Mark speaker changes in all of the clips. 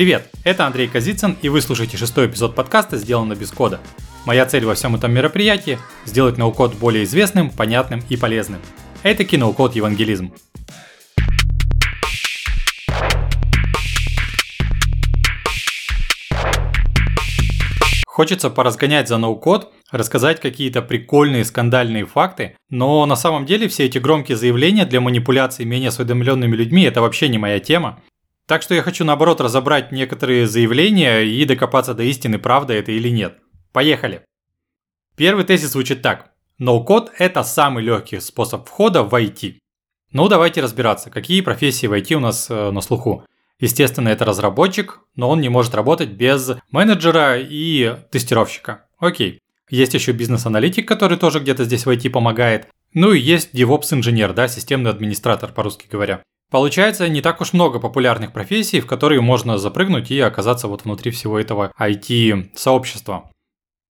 Speaker 1: Привет, это Андрей Козицын, и вы слушаете шестой эпизод подкаста «Сделано без кода». Моя цель во всем этом мероприятии – сделать ноу-код более известным, понятным и полезным. Это киноукод евангелизм. Хочется поразгонять за ноу-код, рассказать какие-то прикольные скандальные факты, но на самом деле все эти громкие заявления для манипуляции менее осведомленными людьми – это вообще не моя тема. Так что я хочу наоборот разобрать некоторые заявления и докопаться до истины, правда это или нет. Поехали! Первый тезис звучит так. Ноу-код – это самый легкий способ входа в IT. Ну, давайте разбираться, какие профессии в IT у нас э, на слуху. Естественно, это разработчик, но он не может работать без менеджера и тестировщика. Окей. Есть еще бизнес-аналитик, который тоже где-то здесь в IT помогает. Ну и есть DevOps-инженер, да, системный администратор, по-русски говоря. Получается, не так уж много популярных профессий, в которые можно запрыгнуть и оказаться вот внутри всего этого IT-сообщества.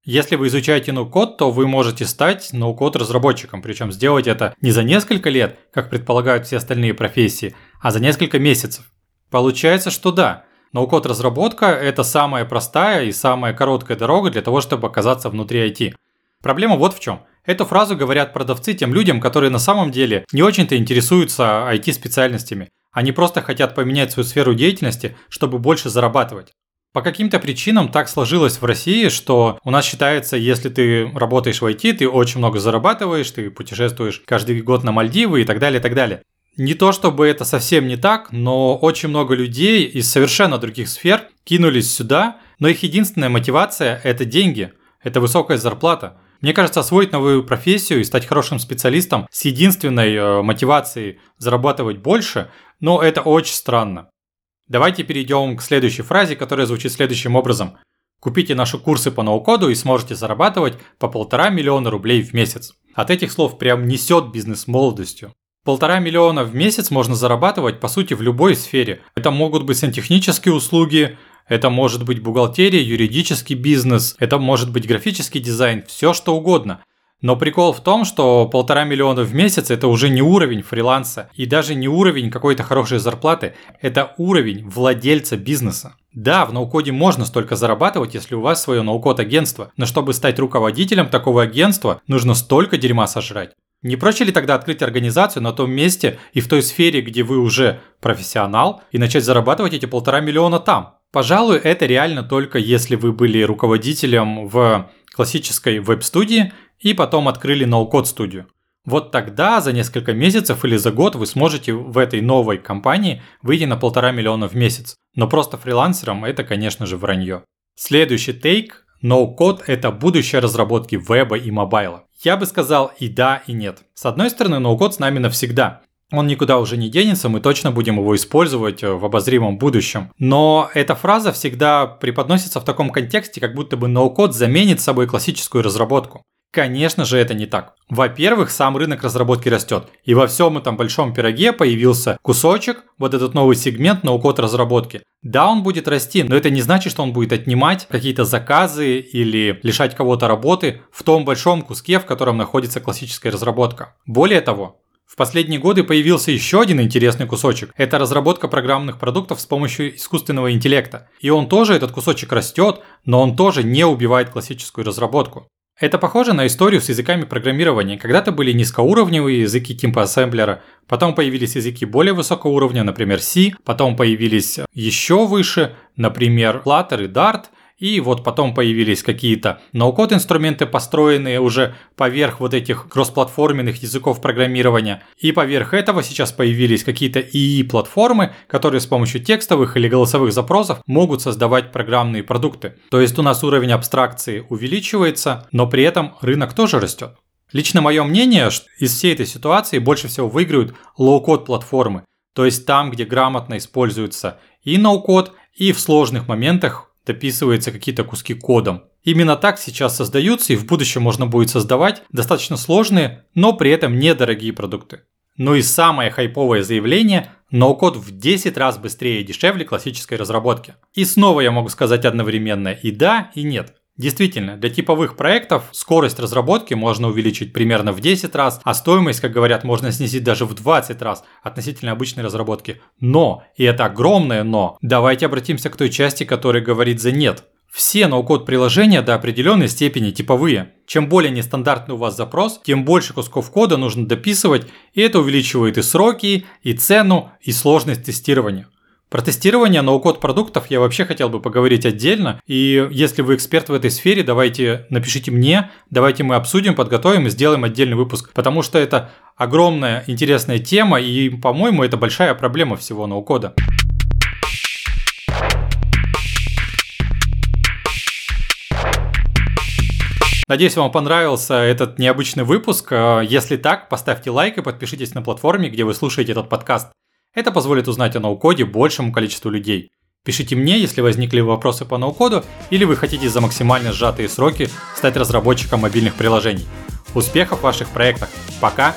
Speaker 1: Если вы изучаете ноу-код, то вы можете стать ноу-код разработчиком, причем сделать это не за несколько лет, как предполагают все остальные профессии, а за несколько месяцев. Получается, что да, ноу-код разработка – это самая простая и самая короткая дорога для того, чтобы оказаться внутри IT. Проблема вот в чем. Эту фразу говорят продавцы тем людям, которые на самом деле не очень-то интересуются IT-специальностями. Они просто хотят поменять свою сферу деятельности, чтобы больше зарабатывать. По каким-то причинам так сложилось в России, что у нас считается, если ты работаешь в IT, ты очень много зарабатываешь, ты путешествуешь каждый год на Мальдивы и так далее, и так далее. Не то чтобы это совсем не так, но очень много людей из совершенно других сфер кинулись сюда, но их единственная мотивация – это деньги, это высокая зарплата – мне кажется, освоить новую профессию и стать хорошим специалистом с единственной э, мотивацией зарабатывать больше, но это очень странно. Давайте перейдем к следующей фразе, которая звучит следующим образом. Купите наши курсы по ноу-коду и сможете зарабатывать по полтора миллиона рублей в месяц. От этих слов прям несет бизнес молодостью. Полтора миллиона в месяц можно зарабатывать, по сути, в любой сфере. Это могут быть сантехнические услуги, это может быть бухгалтерия, юридический бизнес, это может быть графический дизайн, все что угодно. Но прикол в том, что полтора миллиона в месяц это уже не уровень фриланса и даже не уровень какой-то хорошей зарплаты, это уровень владельца бизнеса. Да, в ноукоде можно столько зарабатывать, если у вас свое ноукод агентство, но чтобы стать руководителем такого агентства, нужно столько дерьма сожрать. Не проще ли тогда открыть организацию на том месте и в той сфере, где вы уже профессионал, и начать зарабатывать эти полтора миллиона там? Пожалуй, это реально только если вы были руководителем в классической веб-студии и потом открыли ноу-код студию. Вот тогда за несколько месяцев или за год вы сможете в этой новой компании выйти на полтора миллиона в месяц. Но просто фрилансером это, конечно же, вранье. Следующий тейк – ноу-код – это будущее разработки веба и мобайла. Я бы сказал и да, и нет. С одной стороны, ноу-код с нами навсегда он никуда уже не денется, мы точно будем его использовать э, в обозримом будущем. Но эта фраза всегда преподносится в таком контексте, как будто бы ноу-код заменит собой классическую разработку. Конечно же, это не так. Во-первых, сам рынок разработки растет, и во всем этом большом пироге появился кусочек, вот этот новый сегмент ноу-код разработки. Да, он будет расти, но это не значит, что он будет отнимать какие-то заказы или лишать кого-то работы в том большом куске, в котором находится классическая разработка. Более того, в последние годы появился еще один интересный кусочек. Это разработка программных продуктов с помощью искусственного интеллекта. И он тоже, этот кусочек растет, но он тоже не убивает классическую разработку. Это похоже на историю с языками программирования. Когда-то были низкоуровневые языки типа ассемблера, потом появились языки более высокого уровня, например, C, потом появились еще выше, например, Flutter и Dart – и вот потом появились какие-то ноу-код инструменты, построенные уже поверх вот этих кроссплатформенных языков программирования. И поверх этого сейчас появились какие-то ИИ-платформы, которые с помощью текстовых или голосовых запросов могут создавать программные продукты. То есть у нас уровень абстракции увеличивается, но при этом рынок тоже растет. Лично мое мнение, что из всей этой ситуации больше всего выиграют low-code платформы. То есть там, где грамотно используется и no-code, и в сложных моментах дописываются какие-то куски кодом. Именно так сейчас создаются и в будущем можно будет создавать достаточно сложные, но при этом недорогие продукты. Ну и самое хайповое заявление – no-code в 10 раз быстрее и дешевле классической разработки. И снова я могу сказать одновременно и да, и нет. Действительно, для типовых проектов скорость разработки можно увеличить примерно в 10 раз, а стоимость, как говорят, можно снизить даже в 20 раз относительно обычной разработки. Но, и это огромное но, давайте обратимся к той части, которая говорит за нет. Все ноу-код приложения до определенной степени типовые. Чем более нестандартный у вас запрос, тем больше кусков кода нужно дописывать, и это увеличивает и сроки, и цену, и сложность тестирования. Про тестирование ноу-код продуктов я вообще хотел бы поговорить отдельно. И если вы эксперт в этой сфере, давайте напишите мне, давайте мы обсудим, подготовим и сделаем отдельный выпуск. Потому что это огромная интересная тема, и, по-моему, это большая проблема всего ноу-кода. Надеюсь, вам понравился этот необычный выпуск. Если так, поставьте лайк и подпишитесь на платформе, где вы слушаете этот подкаст. Это позволит узнать о ноу-коде большему количеству людей. Пишите мне, если возникли вопросы по ноу-коду или вы хотите за максимально сжатые сроки стать разработчиком мобильных приложений. Успехов в ваших проектах. Пока!